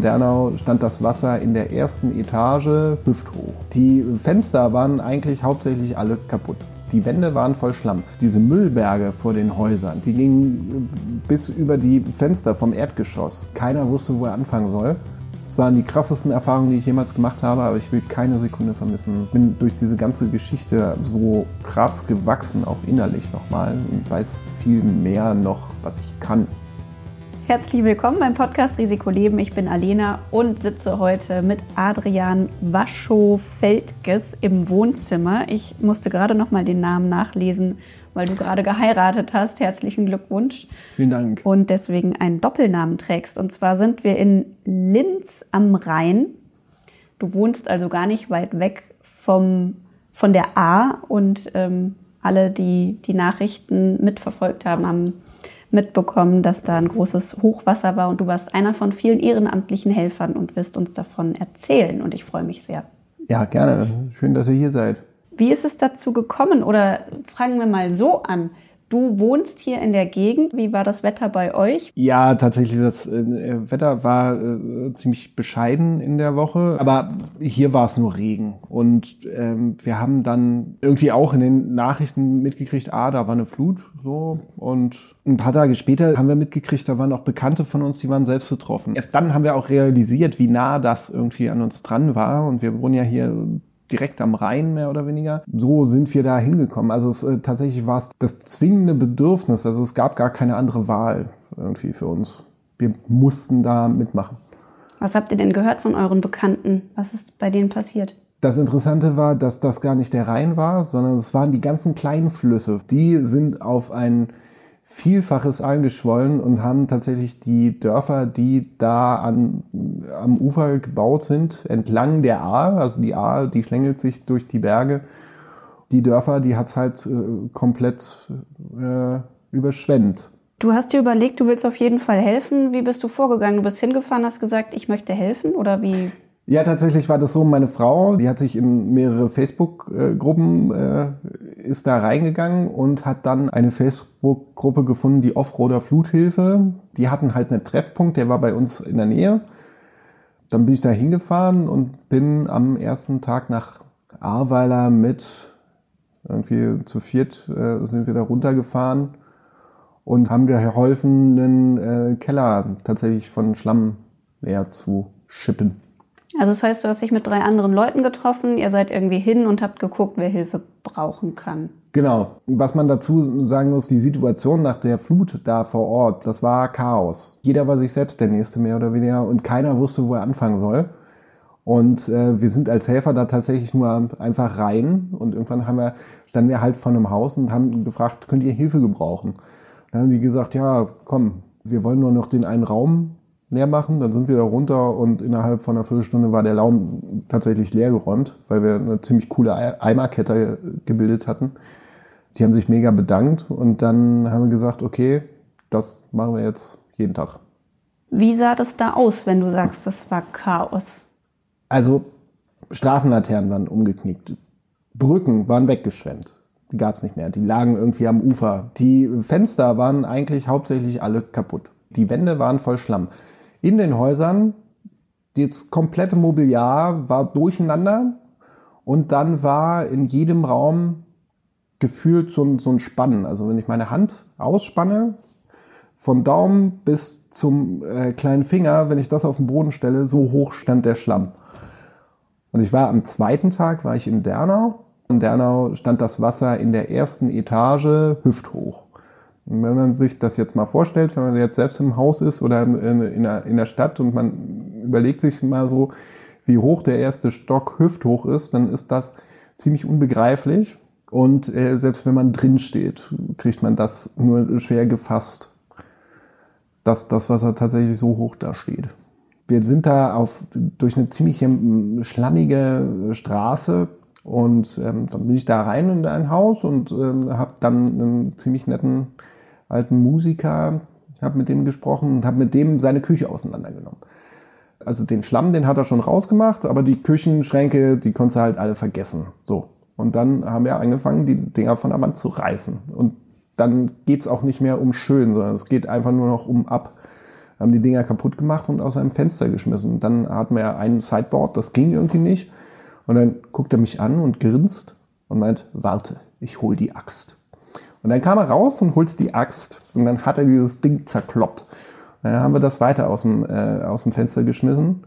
in Dernau stand das Wasser in der ersten Etage hüfthoch. Die Fenster waren eigentlich hauptsächlich alle kaputt. Die Wände waren voll Schlamm. Diese Müllberge vor den Häusern, die gingen bis über die Fenster vom Erdgeschoss. Keiner wusste, wo er anfangen soll. Es waren die krassesten Erfahrungen, die ich jemals gemacht habe, aber ich will keine Sekunde vermissen. Ich bin durch diese ganze Geschichte so krass gewachsen, auch innerlich nochmal, und weiß viel mehr noch, was ich kann. Herzlich willkommen beim Podcast Risiko Leben. Ich bin Alena und sitze heute mit Adrian Waschow-Feldges im Wohnzimmer. Ich musste gerade noch mal den Namen nachlesen, weil du gerade geheiratet hast. Herzlichen Glückwunsch. Vielen Dank. Und deswegen einen Doppelnamen trägst. Und zwar sind wir in Linz am Rhein. Du wohnst also gar nicht weit weg vom, von der A und ähm, alle, die die Nachrichten mitverfolgt haben, haben mitbekommen, dass da ein großes Hochwasser war und du warst einer von vielen ehrenamtlichen Helfern und wirst uns davon erzählen und ich freue mich sehr. Ja, gerne. Schön, dass ihr hier seid. Wie ist es dazu gekommen oder fragen wir mal so an? Du wohnst hier in der Gegend. Wie war das Wetter bei euch? Ja, tatsächlich, das äh, Wetter war äh, ziemlich bescheiden in der Woche. Aber hier war es nur Regen. Und ähm, wir haben dann irgendwie auch in den Nachrichten mitgekriegt, ah, da war eine Flut. So. Und ein paar Tage später haben wir mitgekriegt, da waren auch Bekannte von uns, die waren selbst betroffen. Erst dann haben wir auch realisiert, wie nah das irgendwie an uns dran war. Und wir wohnen ja hier direkt am Rhein mehr oder weniger. So sind wir da hingekommen. Also es, äh, tatsächlich war es das zwingende Bedürfnis. Also es gab gar keine andere Wahl irgendwie für uns. Wir mussten da mitmachen. Was habt ihr denn gehört von euren Bekannten? Was ist bei denen passiert? Das Interessante war, dass das gar nicht der Rhein war, sondern es waren die ganzen kleinen Flüsse. Die sind auf einen Vielfaches angeschwollen und haben tatsächlich die Dörfer, die da an, am Ufer gebaut sind, entlang der Ahr, also die Ahr, die schlängelt sich durch die Berge, die Dörfer, die hat's halt äh, komplett äh, überschwemmt. Du hast dir überlegt, du willst auf jeden Fall helfen. Wie bist du vorgegangen? Du bist hingefahren, hast gesagt, ich möchte helfen oder wie? Ja, tatsächlich war das so. Meine Frau, die hat sich in mehrere Facebook-Gruppen, äh, ist da reingegangen und hat dann eine Facebook-Gruppe gefunden, die Offroader Fluthilfe. Die hatten halt einen Treffpunkt, der war bei uns in der Nähe. Dann bin ich da hingefahren und bin am ersten Tag nach Ahrweiler mit irgendwie zu viert äh, sind wir da runtergefahren und haben geholfen, den äh, Keller tatsächlich von Schlamm leer zu schippen. Also das heißt, du hast dich mit drei anderen Leuten getroffen, ihr seid irgendwie hin und habt geguckt, wer Hilfe brauchen kann. Genau. Was man dazu sagen muss, die Situation nach der Flut da vor Ort, das war Chaos. Jeder war sich selbst der Nächste mehr oder weniger und keiner wusste, wo er anfangen soll. Und äh, wir sind als Helfer da tatsächlich nur einfach rein und irgendwann haben wir, standen wir halt vor einem Haus und haben gefragt, könnt ihr Hilfe gebrauchen? Dann haben die gesagt, ja, komm, wir wollen nur noch den einen Raum leer machen. Dann sind wir da runter und innerhalb von einer Viertelstunde war der Raum tatsächlich leer geräumt, weil wir eine ziemlich coole Eimerkette gebildet hatten. Die haben sich mega bedankt und dann haben wir gesagt, okay, das machen wir jetzt jeden Tag. Wie sah das da aus, wenn du sagst, das war Chaos? Also Straßenlaternen waren umgeknickt, Brücken waren weggeschwemmt. Die gab es nicht mehr. Die lagen irgendwie am Ufer. Die Fenster waren eigentlich hauptsächlich alle kaputt. Die Wände waren voll Schlamm in den Häusern. Das komplette Mobiliar war durcheinander und dann war in jedem Raum gefühlt so ein, so ein Spannen. Also wenn ich meine Hand ausspanne, von Daumen bis zum äh, kleinen Finger, wenn ich das auf den Boden stelle, so hoch stand der Schlamm. Und ich war am zweiten Tag, war ich in Dernau. In Dernau stand das Wasser in der ersten Etage hüfthoch. Wenn man sich das jetzt mal vorstellt, wenn man jetzt selbst im Haus ist oder in, in, der, in der Stadt und man überlegt sich mal so, wie hoch der erste Stock hüfthoch ist, dann ist das ziemlich unbegreiflich. Und äh, selbst wenn man drin steht, kriegt man das nur schwer gefasst, dass das Wasser tatsächlich so hoch da steht. Wir sind da auf, durch eine ziemlich schlammige Straße und ähm, dann bin ich da rein in ein Haus und ähm, habe dann einen ziemlich netten alten Musiker, habe mit dem gesprochen und habe mit dem seine Küche auseinandergenommen. Also den Schlamm, den hat er schon rausgemacht, aber die Küchenschränke, die konntest du halt alle vergessen. So. Und dann haben wir angefangen, die Dinger von der Wand zu reißen. Und dann geht's auch nicht mehr um schön, sondern es geht einfach nur noch um ab. haben die Dinger kaputt gemacht und aus einem Fenster geschmissen. Dann hatten wir ein Sideboard, das ging irgendwie nicht. Und dann guckt er mich an und grinst und meint, warte, ich hol die Axt. Und dann kam er raus und holte die Axt und dann hat er dieses Ding zerkloppt. Und dann haben wir das weiter aus dem, äh, aus dem Fenster geschmissen.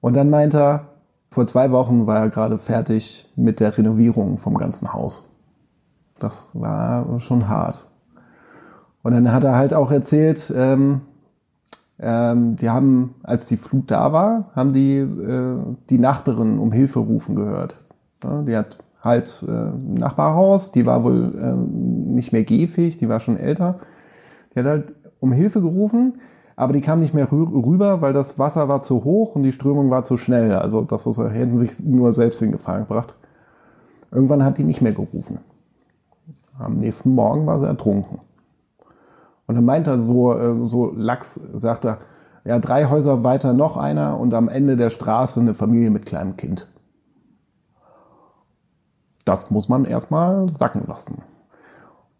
Und dann meint er, vor zwei Wochen war er gerade fertig mit der Renovierung vom ganzen Haus. Das war schon hart. Und dann hat er halt auch erzählt, ähm, ähm, die haben, als die Flut da war, haben die äh, die Nachbarin um Hilfe rufen gehört. Ja, die hat halt äh, Nachbarhaus, die war wohl äh, nicht mehr gehfähig, die war schon älter. Die hat halt um Hilfe gerufen, aber die kam nicht mehr rü rüber, weil das Wasser war zu hoch und die Strömung war zu schnell. Also das also, hätten sich nur selbst in Gefahr gebracht. Irgendwann hat die nicht mehr gerufen. Am nächsten Morgen war sie ertrunken. Und dann meint er so, äh, so Lachs, sagt er, ja, drei Häuser weiter noch einer und am Ende der Straße eine Familie mit kleinem Kind. Das muss man erstmal sacken lassen.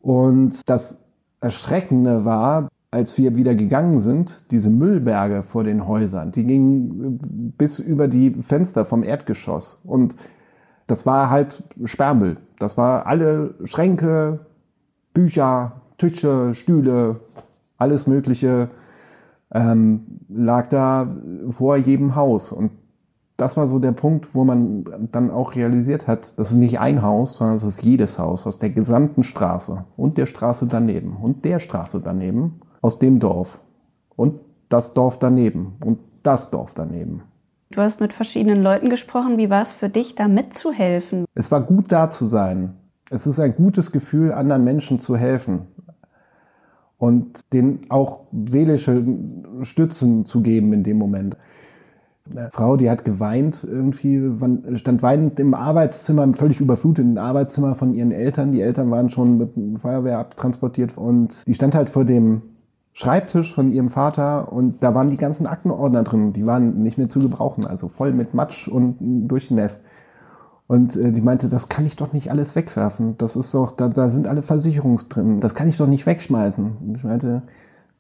Und das Erschreckende war, als wir wieder gegangen sind, diese Müllberge vor den Häusern, die gingen bis über die Fenster vom Erdgeschoss. Und das war halt Sperrmüll. Das war alle Schränke, Bücher, Tische, Stühle, alles Mögliche ähm, lag da vor jedem Haus. Und das war so der Punkt, wo man dann auch realisiert hat, das ist nicht ein Haus, sondern es ist jedes Haus aus der gesamten Straße und der Straße daneben und der Straße daneben aus dem Dorf und das Dorf daneben und das Dorf daneben. Du hast mit verschiedenen Leuten gesprochen. Wie war es für dich, da mitzuhelfen? Es war gut da zu sein. Es ist ein gutes Gefühl, anderen Menschen zu helfen und denen auch seelische Stützen zu geben in dem Moment. Eine Frau, die hat geweint, irgendwie stand weinend im Arbeitszimmer, völlig überflutet im Arbeitszimmer von ihren Eltern. Die Eltern waren schon mit Feuerwehr abtransportiert und die stand halt vor dem Schreibtisch von ihrem Vater und da waren die ganzen Aktenordner drin. Die waren nicht mehr zu gebrauchen, also voll mit Matsch und durchnässt. Und äh, die meinte, das kann ich doch nicht alles wegwerfen. Das ist doch, da, da sind alle Versicherungs drin. Das kann ich doch nicht wegschmeißen. Und ich meinte,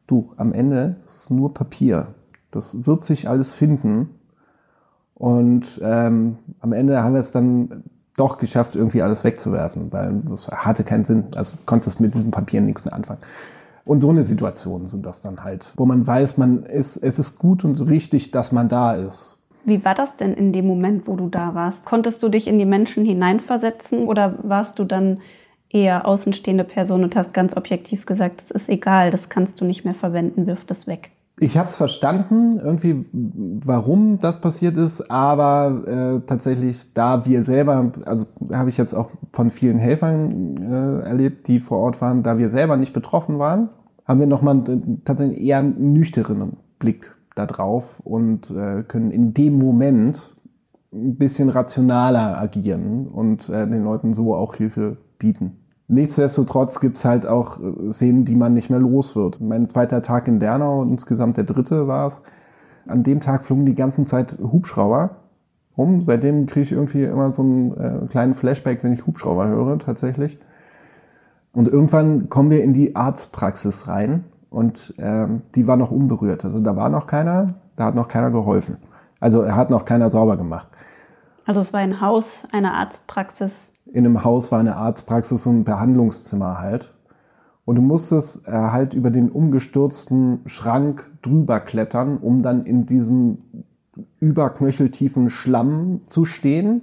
du, am Ende ist es nur Papier. Das wird sich alles finden. Und ähm, am Ende haben wir es dann doch geschafft, irgendwie alles wegzuwerfen, weil das hatte keinen Sinn. Also konntest mit diesem Papier nichts mehr anfangen. Und so eine Situation sind das dann halt, wo man weiß, man ist, es ist gut und richtig, dass man da ist. Wie war das denn in dem Moment, wo du da warst? Konntest du dich in die Menschen hineinversetzen oder warst du dann eher außenstehende Person und hast ganz objektiv gesagt, es ist egal, das kannst du nicht mehr verwenden, wirf das weg? Ich habe es verstanden, irgendwie, warum das passiert ist, aber äh, tatsächlich, da wir selber, also habe ich jetzt auch von vielen Helfern äh, erlebt, die vor Ort waren, da wir selber nicht betroffen waren, haben wir nochmal tatsächlich eher einen nüchternen Blick da drauf und äh, können in dem Moment ein bisschen rationaler agieren und äh, den Leuten so auch Hilfe bieten. Nichtsdestotrotz gibt's halt auch äh, Szenen, die man nicht mehr los wird. Mein zweiter Tag in Dernau, insgesamt der dritte war es. An dem Tag flogen die ganze Zeit Hubschrauber rum. Seitdem kriege ich irgendwie immer so einen äh, kleinen Flashback, wenn ich Hubschrauber höre, tatsächlich. Und irgendwann kommen wir in die Arztpraxis rein und ähm, die war noch unberührt. Also da war noch keiner, da hat noch keiner geholfen. Also hat noch keiner sauber gemacht. Also es war ein Haus, eine Arztpraxis. In einem Haus war eine Arztpraxis und ein Behandlungszimmer halt. Und du musstest äh, halt über den umgestürzten Schrank drüber klettern, um dann in diesem überknöcheltiefen Schlamm zu stehen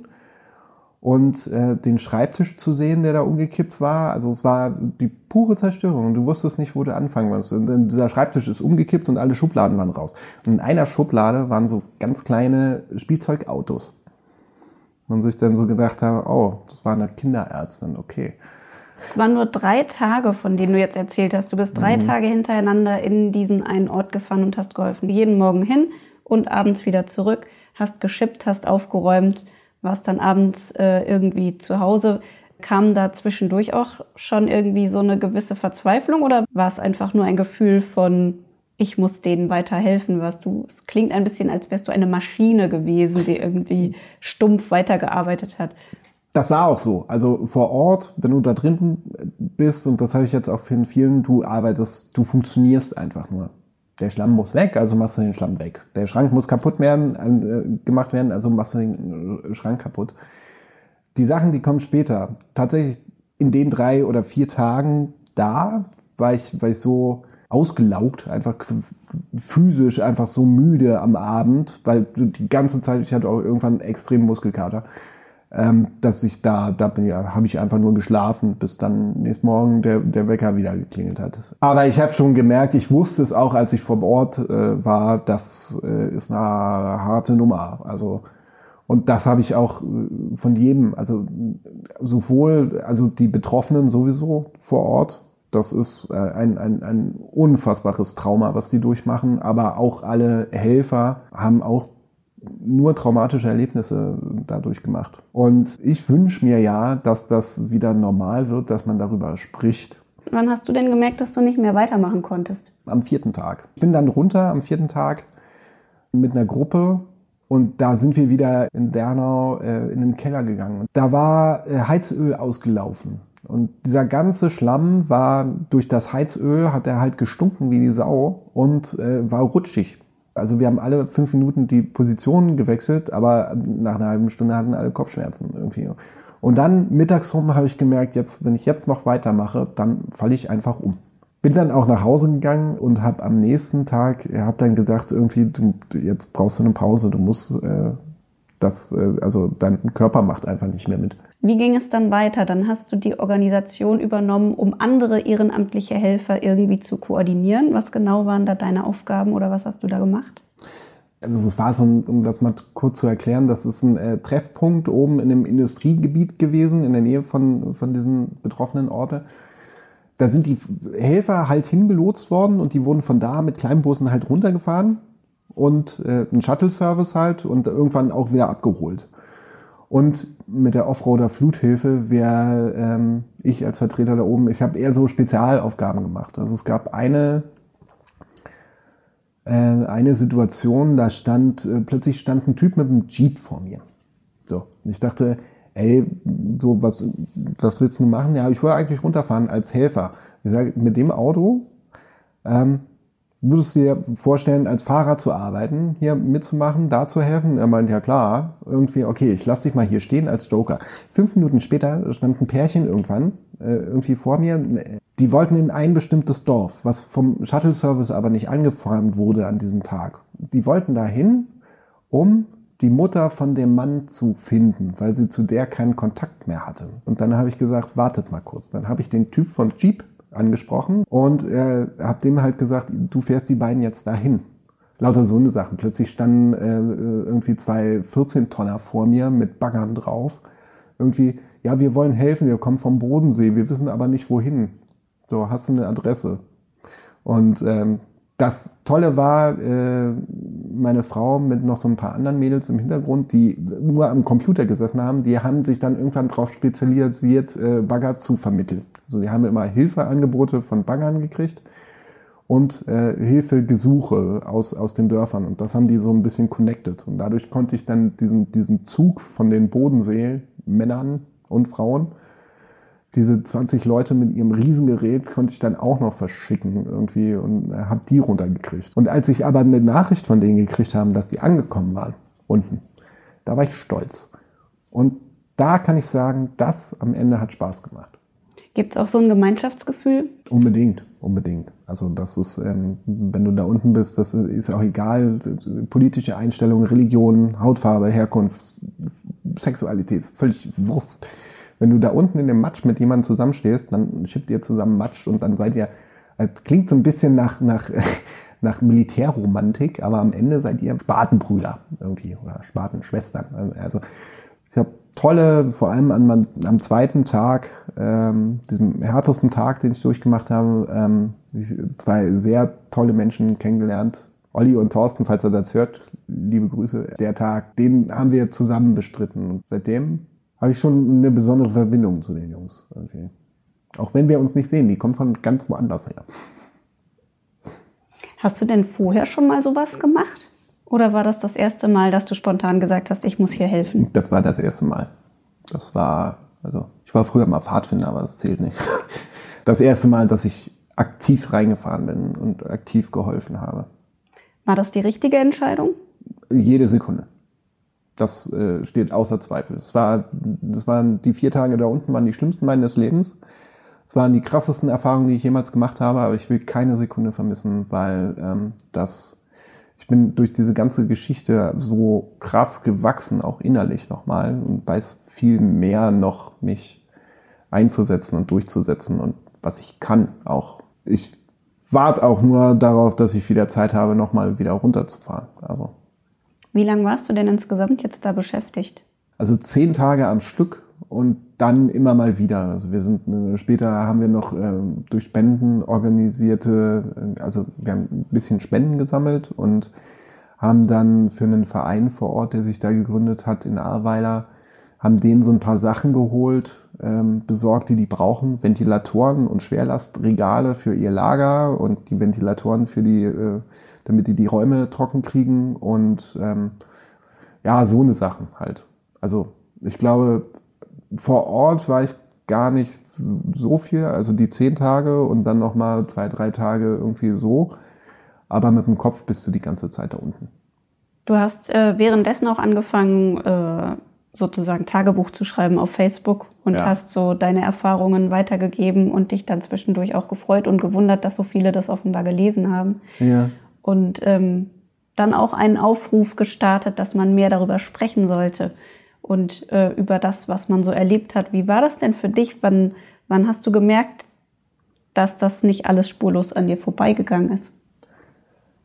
und äh, den Schreibtisch zu sehen, der da umgekippt war. Also es war die pure Zerstörung. Du wusstest nicht, wo du anfangen musst. Und dieser Schreibtisch ist umgekippt und alle Schubladen waren raus. Und in einer Schublade waren so ganz kleine Spielzeugautos. Und sich dann so gedacht habe, oh, das war eine Kinderärztin, okay. Es waren nur drei Tage, von denen du jetzt erzählt hast. Du bist drei mhm. Tage hintereinander in diesen einen Ort gefahren und hast geholfen. Jeden Morgen hin und abends wieder zurück, hast geschippt, hast aufgeräumt, warst dann abends äh, irgendwie zu Hause. Kam da zwischendurch auch schon irgendwie so eine gewisse Verzweiflung oder war es einfach nur ein Gefühl von, ich muss denen weiterhelfen, was du, es klingt ein bisschen, als wärst du eine Maschine gewesen, die irgendwie stumpf weitergearbeitet hat. Das war auch so. Also vor Ort, wenn du da drin bist, und das habe ich jetzt auch für vielen, du arbeitest, du funktionierst einfach nur. Der Schlamm muss weg, also machst du den Schlamm weg. Der Schrank muss kaputt werden, äh, gemacht werden, also machst du den äh, Schrank kaputt. Die Sachen, die kommen später. Tatsächlich in den drei oder vier Tagen da war ich, war ich so ausgelaugt, einfach physisch einfach so müde am Abend, weil die ganze Zeit, ich hatte auch irgendwann einen extremen Muskelkater, ähm, dass ich da, da bin ja, habe ich einfach nur geschlafen, bis dann nächsten Morgen der, der Wecker wieder geklingelt hat. Aber ich habe schon gemerkt, ich wusste es auch, als ich vor Ort äh, war, das äh, ist eine harte Nummer. Also und das habe ich auch äh, von jedem, also sowohl also die Betroffenen sowieso vor Ort, das ist äh, ein, ein, ein unfassbares Trauma, was die durchmachen. Aber auch alle Helfer haben auch nur traumatische Erlebnisse dadurch gemacht. Und ich wünsche mir ja, dass das wieder normal wird, dass man darüber spricht. Wann hast du denn gemerkt, dass du nicht mehr weitermachen konntest? Am vierten Tag. Ich bin dann runter am vierten Tag mit einer Gruppe und da sind wir wieder in Dernau äh, in den Keller gegangen. Da war äh, Heizöl ausgelaufen. Und dieser ganze Schlamm war durch das Heizöl, hat er halt gestunken wie die Sau und äh, war rutschig. Also wir haben alle fünf Minuten die Position gewechselt, aber nach einer halben Stunde hatten alle Kopfschmerzen irgendwie. Und dann mittags rum habe ich gemerkt, jetzt, wenn ich jetzt noch weitermache, dann falle ich einfach um. Bin dann auch nach Hause gegangen und habe am nächsten Tag, habe dann gedacht, irgendwie, du, jetzt brauchst du eine Pause, du musst äh, das, äh, also dein Körper macht einfach nicht mehr mit. Wie ging es dann weiter? Dann hast du die Organisation übernommen, um andere ehrenamtliche Helfer irgendwie zu koordinieren. Was genau waren da deine Aufgaben oder was hast du da gemacht? Also es war so, um das mal kurz zu erklären, das ist ein äh, Treffpunkt oben in einem Industriegebiet gewesen, in der Nähe von, von diesen betroffenen Orte. Da sind die Helfer halt hingelotst worden und die wurden von da mit Kleinbussen halt runtergefahren und äh, ein Shuttle-Service halt und irgendwann auch wieder abgeholt. Und mit der Offroader Fluthilfe wäre ähm, ich als Vertreter da oben, ich habe eher so Spezialaufgaben gemacht. Also es gab eine, äh, eine Situation, da stand, äh, plötzlich stand ein Typ mit einem Jeep vor mir. So, und ich dachte, ey, so was, was willst du machen? Ja, ich wollte eigentlich runterfahren als Helfer. Ich sage, mit dem Auto ähm, Würdest du dir vorstellen, als Fahrer zu arbeiten, hier mitzumachen, da zu helfen? Er meint, ja klar, irgendwie, okay, ich lass dich mal hier stehen als Joker. Fünf Minuten später stand ein Pärchen irgendwann äh, irgendwie vor mir. Die wollten in ein bestimmtes Dorf, was vom Shuttle-Service aber nicht angefahren wurde an diesem Tag. Die wollten dahin, um die Mutter von dem Mann zu finden, weil sie zu der keinen Kontakt mehr hatte. Und dann habe ich gesagt, wartet mal kurz. Dann habe ich den Typ von Jeep angesprochen und äh, habe dem halt gesagt, du fährst die beiden jetzt dahin. Lauter so eine Sachen. Plötzlich standen äh, irgendwie zwei 14-Tonner vor mir mit Baggern drauf. Irgendwie, ja, wir wollen helfen, wir kommen vom Bodensee, wir wissen aber nicht wohin. So, hast du eine Adresse? Und ähm, das Tolle war, äh, meine Frau mit noch so ein paar anderen Mädels im Hintergrund, die nur am Computer gesessen haben, die haben sich dann irgendwann darauf spezialisiert, äh, Bagger zu vermitteln. Also die haben immer Hilfeangebote von Baggern gekriegt und äh, Hilfegesuche aus, aus den Dörfern. Und das haben die so ein bisschen connected. Und dadurch konnte ich dann diesen, diesen Zug von den Bodensee-Männern und Frauen, diese 20 Leute mit ihrem Riesengerät, konnte ich dann auch noch verschicken irgendwie und habe die runtergekriegt. Und als ich aber eine Nachricht von denen gekriegt habe, dass die angekommen waren, unten, da war ich stolz. Und da kann ich sagen, das am Ende hat Spaß gemacht. Gibt es auch so ein Gemeinschaftsgefühl? Unbedingt, unbedingt. Also das ist, ähm, wenn du da unten bist, das ist auch egal, politische Einstellung, Religion, Hautfarbe, Herkunft, Sexualität, völlig Wurst. Wenn du da unten in dem Matsch mit jemandem zusammenstehst, dann schippt ihr zusammen Matsch und dann seid ihr, also klingt so ein bisschen nach, nach, nach Militärromantik, aber am Ende seid ihr Spatenbrüder irgendwie oder Spatenschwestern. Also ich habe tolle, vor allem an, am zweiten Tag, ähm, diesem härtesten Tag, den ich durchgemacht habe, ähm, zwei sehr tolle Menschen kennengelernt. Olli und Thorsten, falls er das hört, liebe Grüße. Der Tag, den haben wir zusammen bestritten. Und seitdem habe ich schon eine besondere Verbindung zu den Jungs. Irgendwie. Auch wenn wir uns nicht sehen, die kommen von ganz woanders her. Hast du denn vorher schon mal sowas gemacht? Oder war das das erste Mal, dass du spontan gesagt hast, ich muss hier helfen? Das war das erste Mal. Das war, also ich war früher mal Pfadfinder, aber das zählt nicht. Das erste Mal, dass ich aktiv reingefahren bin und aktiv geholfen habe. War das die richtige Entscheidung? Jede Sekunde. Das äh, steht außer Zweifel. Es war, das waren die vier Tage da unten, waren die schlimmsten meines Lebens. Es waren die krassesten Erfahrungen, die ich jemals gemacht habe, aber ich will keine Sekunde vermissen, weil ähm, das, ich bin durch diese ganze Geschichte so krass gewachsen, auch innerlich nochmal, und weiß viel mehr noch, mich einzusetzen und durchzusetzen und was ich kann auch. Ich warte auch nur darauf, dass ich wieder Zeit habe, nochmal wieder runterzufahren. Also. Wie lange warst du denn insgesamt jetzt da beschäftigt? Also zehn Tage am Stück und dann immer mal wieder. Also wir sind äh, später haben wir noch äh, durch Spenden organisierte, äh, also wir haben ein bisschen Spenden gesammelt und haben dann für einen Verein vor Ort, der sich da gegründet hat in Ahrweiler, haben denen so ein paar Sachen geholt, ähm, besorgt, die die brauchen. Ventilatoren und Schwerlastregale für ihr Lager und die Ventilatoren für die, äh, damit die die Räume trocken kriegen und ähm, ja, so eine Sachen halt. Also ich glaube, vor Ort war ich gar nicht so viel, also die zehn Tage und dann nochmal zwei, drei Tage irgendwie so. Aber mit dem Kopf bist du die ganze Zeit da unten. Du hast äh, währenddessen auch angefangen, äh, sozusagen Tagebuch zu schreiben auf Facebook und ja. hast so deine Erfahrungen weitergegeben und dich dann zwischendurch auch gefreut und gewundert, dass so viele das offenbar gelesen haben. Ja. Und ähm, dann auch einen Aufruf gestartet, dass man mehr darüber sprechen sollte und äh, über das, was man so erlebt hat. Wie war das denn für dich? Wann, wann hast du gemerkt, dass das nicht alles spurlos an dir vorbeigegangen ist?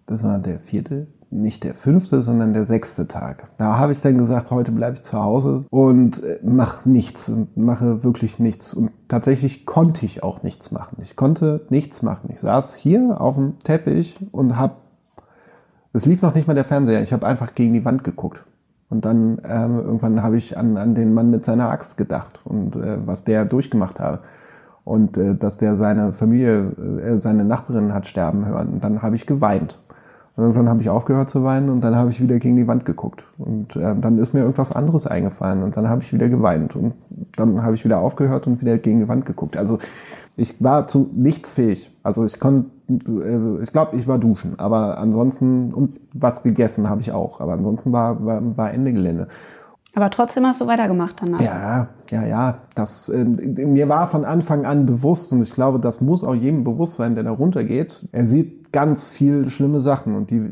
Das war der vierte, nicht der fünfte, sondern der sechste Tag. Da habe ich dann gesagt, heute bleibe ich zu Hause und äh, mache nichts und mache wirklich nichts. Und tatsächlich konnte ich auch nichts machen. Ich konnte nichts machen. Ich saß hier auf dem Teppich und habe, es lief noch nicht mal der Fernseher, ich habe einfach gegen die Wand geguckt. Und dann ähm, irgendwann habe ich an, an den Mann mit seiner Axt gedacht und äh, was der durchgemacht hat. Und äh, dass der seine Familie, äh, seine Nachbarin hat sterben hören. Und dann habe ich geweint. Und irgendwann habe ich aufgehört zu weinen und dann habe ich wieder gegen die Wand geguckt. Und äh, dann ist mir irgendwas anderes eingefallen und dann habe ich wieder geweint. Und dann habe ich wieder aufgehört und wieder gegen die Wand geguckt. Also ich war zu nichts fähig. Also ich konnte, äh, ich glaube, ich war duschen, aber ansonsten, und was gegessen habe ich auch. Aber ansonsten war, war, war Ende Gelände. Aber trotzdem hast du weitergemacht danach. Ja, ja, ja. Das, äh, mir war von Anfang an bewusst und ich glaube, das muss auch jedem bewusst sein, der da runtergeht. Er sieht ganz viel schlimme Sachen und die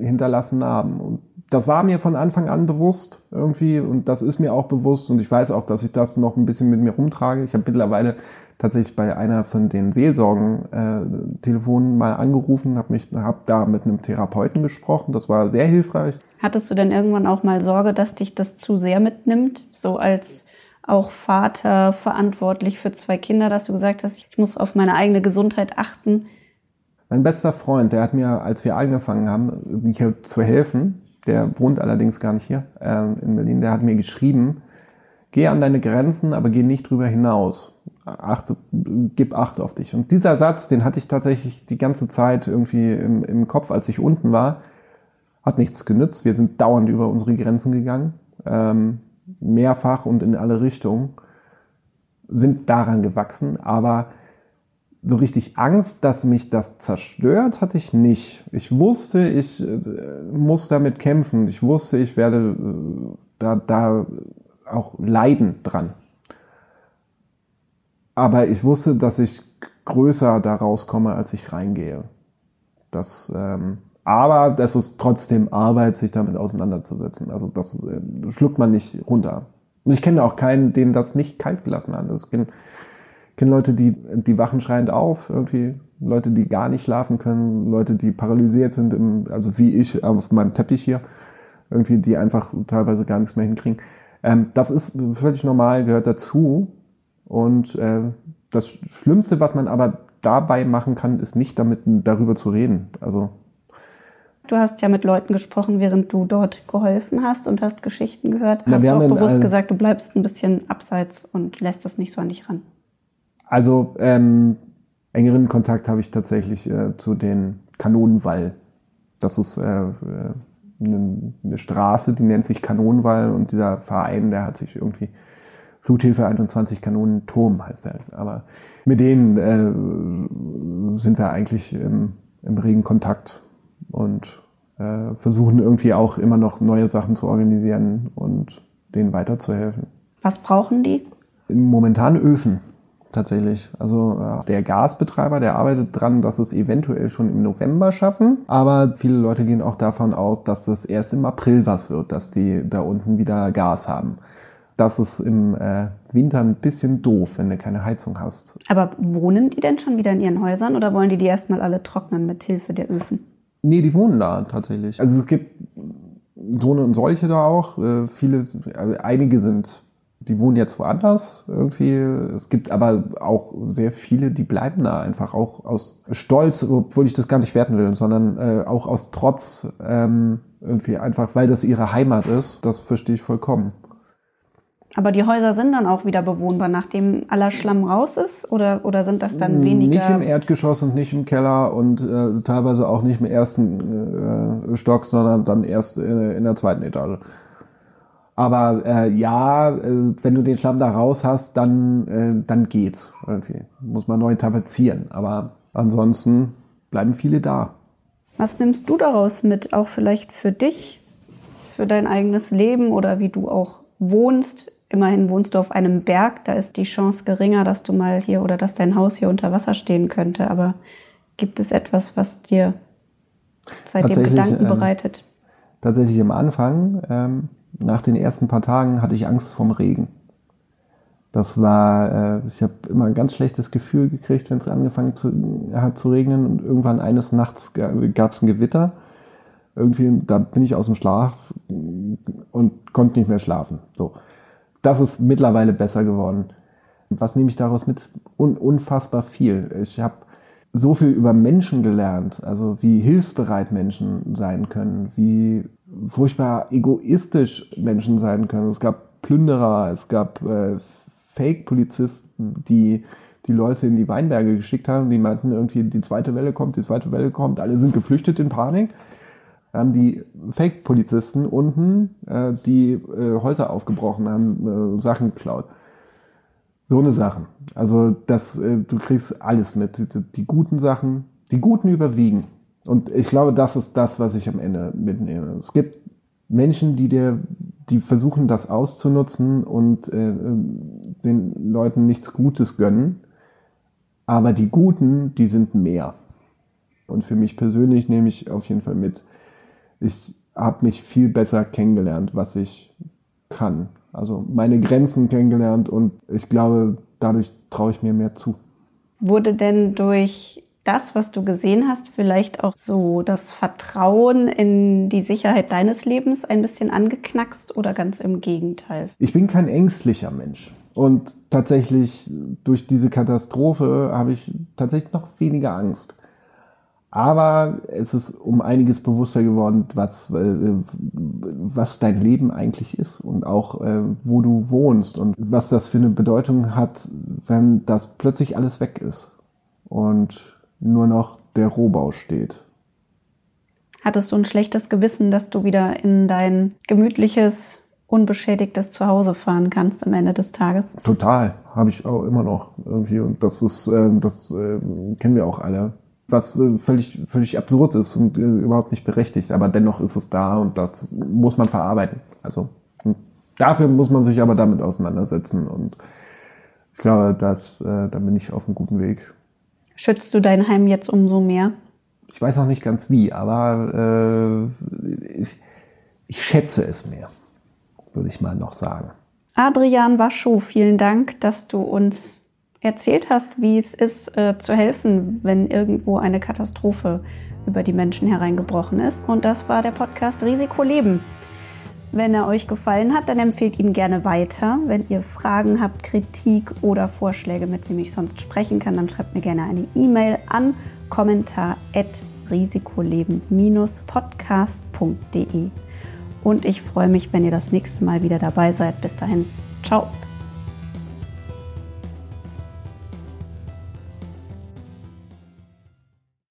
hinterlassen Narben. Und das war mir von Anfang an bewusst irgendwie und das ist mir auch bewusst und ich weiß auch, dass ich das noch ein bisschen mit mir rumtrage. Ich habe mittlerweile tatsächlich bei einer von den Seelsorgen-Telefonen äh, mal angerufen, habe mich, habe da mit einem Therapeuten gesprochen. Das war sehr hilfreich. Hattest du denn irgendwann auch mal Sorge, dass dich das zu sehr mitnimmt, so als auch Vater verantwortlich für zwei Kinder, dass du gesagt hast, ich muss auf meine eigene Gesundheit achten? Mein bester Freund, der hat mir, als wir angefangen haben, hier zu helfen, der wohnt allerdings gar nicht hier äh, in Berlin, der hat mir geschrieben, geh an deine Grenzen, aber geh nicht drüber hinaus achte, gib Acht auf dich. Und dieser Satz, den hatte ich tatsächlich die ganze Zeit irgendwie im, im Kopf, als ich unten war, hat nichts genützt. Wir sind dauernd über unsere Grenzen gegangen, ähm, mehrfach und in alle Richtungen, sind daran gewachsen, aber so richtig Angst, dass mich das zerstört, hatte ich nicht. Ich wusste, ich äh, muss damit kämpfen. Ich wusste, ich werde äh, da, da auch leiden dran. Aber ich wusste, dass ich größer da rauskomme, als ich reingehe. Das, ähm, aber das ist trotzdem Arbeit, sich damit auseinanderzusetzen. Also das äh, schluckt man nicht runter. Und ich kenne auch keinen, den das nicht kalt gelassen hat. Ich kenne kenn Leute, die, die wachen schreiend auf, irgendwie Leute, die gar nicht schlafen können, Leute, die paralysiert sind, im, also wie ich auf meinem Teppich hier, irgendwie, die einfach teilweise gar nichts mehr hinkriegen. Ähm, das ist völlig normal, gehört dazu. Und äh, das Schlimmste, was man aber dabei machen kann, ist nicht damit darüber zu reden. Also Du hast ja mit Leuten gesprochen, während du dort geholfen hast und hast Geschichten gehört. Hast Na, du auch bewusst gesagt, du bleibst ein bisschen abseits und lässt das nicht so an dich ran? Also ähm, engeren Kontakt habe ich tatsächlich äh, zu den Kanonenwall. Das ist äh, eine, äh, eine Straße, die nennt sich Kanonenwall und dieser Verein, der hat sich irgendwie Fluthilfe 21 Kanonen Turm heißt er. Aber mit denen äh, sind wir eigentlich im, im regen Kontakt und äh, versuchen irgendwie auch immer noch neue Sachen zu organisieren und denen weiterzuhelfen. Was brauchen die? Momentan Öfen tatsächlich. Also äh, der Gasbetreiber, der arbeitet dran, dass es eventuell schon im November schaffen. Aber viele Leute gehen auch davon aus, dass es erst im April was wird, dass die da unten wieder Gas haben. Das ist im äh, Winter ein bisschen doof, wenn du keine Heizung hast. Aber wohnen die denn schon wieder in ihren Häusern oder wollen die die erstmal alle trocknen mit Hilfe der Öfen? Nee, die wohnen da tatsächlich. Also es gibt so eine und solche da auch. Äh, viele, also einige sind die wohnen jetzt woanders irgendwie. Es gibt aber auch sehr viele, die bleiben da einfach auch aus Stolz, obwohl ich das gar nicht werten will, sondern äh, auch aus Trotz ähm, irgendwie einfach, weil das ihre Heimat ist. Das verstehe ich vollkommen. Aber die Häuser sind dann auch wieder bewohnbar, nachdem aller Schlamm raus ist? Oder, oder sind das dann weniger? Nicht im Erdgeschoss und nicht im Keller und äh, teilweise auch nicht im ersten äh, Stock, sondern dann erst äh, in der zweiten Etage. Aber äh, ja, äh, wenn du den Schlamm da raus hast, dann, äh, dann geht's. Irgendwie. Muss man neu tapezieren. Aber ansonsten bleiben viele da. Was nimmst du daraus mit? Auch vielleicht für dich, für dein eigenes Leben oder wie du auch wohnst? Immerhin wohnst du auf einem Berg, da ist die Chance geringer, dass du mal hier oder dass dein Haus hier unter Wasser stehen könnte. Aber gibt es etwas, was dir seitdem Gedanken ähm, bereitet? Tatsächlich am Anfang ähm, nach den ersten paar Tagen hatte ich Angst vorm Regen. Das war, äh, ich habe immer ein ganz schlechtes Gefühl gekriegt, wenn es angefangen zu, hat zu regnen und irgendwann eines Nachts gab es ein Gewitter. Irgendwie, da bin ich aus dem Schlaf und konnte nicht mehr schlafen. So, das ist mittlerweile besser geworden. Was nehme ich daraus mit? Un unfassbar viel. Ich habe so viel über Menschen gelernt, also wie hilfsbereit Menschen sein können, wie furchtbar egoistisch Menschen sein können. Es gab Plünderer, es gab äh, Fake-Polizisten, die die Leute in die Weinberge geschickt haben, die meinten irgendwie, die zweite Welle kommt, die zweite Welle kommt, alle sind geflüchtet in Panik. Haben die Fake-Polizisten unten, äh, die äh, Häuser aufgebrochen haben, äh, Sachen geklaut. So eine Sachen. Also das, äh, du kriegst alles mit. Die, die guten Sachen, die guten überwiegen. Und ich glaube, das ist das, was ich am Ende mitnehme. Es gibt Menschen, die dir, die versuchen, das auszunutzen und äh, den Leuten nichts Gutes gönnen. Aber die Guten, die sind mehr. Und für mich persönlich nehme ich auf jeden Fall mit. Ich habe mich viel besser kennengelernt, was ich kann. Also meine Grenzen kennengelernt und ich glaube, dadurch traue ich mir mehr zu. Wurde denn durch das, was du gesehen hast, vielleicht auch so das Vertrauen in die Sicherheit deines Lebens ein bisschen angeknackst oder ganz im Gegenteil? Ich bin kein ängstlicher Mensch. Und tatsächlich durch diese Katastrophe habe ich tatsächlich noch weniger Angst. Aber es ist um einiges bewusster geworden, was, äh, was dein Leben eigentlich ist und auch äh, wo du wohnst und was das für eine Bedeutung hat, wenn das plötzlich alles weg ist. Und nur noch der Rohbau steht. Hattest du ein schlechtes Gewissen, dass du wieder in dein gemütliches, unbeschädigtes Zuhause fahren kannst am Ende des Tages? Total, habe ich auch immer noch irgendwie und das ist, äh, das äh, kennen wir auch alle. Was äh, völlig, völlig absurd ist und überhaupt nicht berechtigt, aber dennoch ist es da und das muss man verarbeiten. Also hm, dafür muss man sich aber damit auseinandersetzen und ich glaube, dass, da bin ich auf einem guten Weg schützt du dein Heim jetzt umso mehr? Ich weiß noch nicht ganz wie, aber äh, ich, ich schätze es mehr, würde ich mal noch sagen. Adrian Waschow, vielen Dank, dass du uns erzählt hast, wie es ist, äh, zu helfen, wenn irgendwo eine Katastrophe über die Menschen hereingebrochen ist. Und das war der Podcast Risiko Leben. Wenn er euch gefallen hat, dann empfehlt ihn gerne weiter. Wenn ihr Fragen habt, Kritik oder Vorschläge, mit wem ich sonst sprechen kann, dann schreibt mir gerne eine E-Mail an kommentar@risikoleben-podcast.de. Und ich freue mich, wenn ihr das nächste Mal wieder dabei seid. Bis dahin, ciao.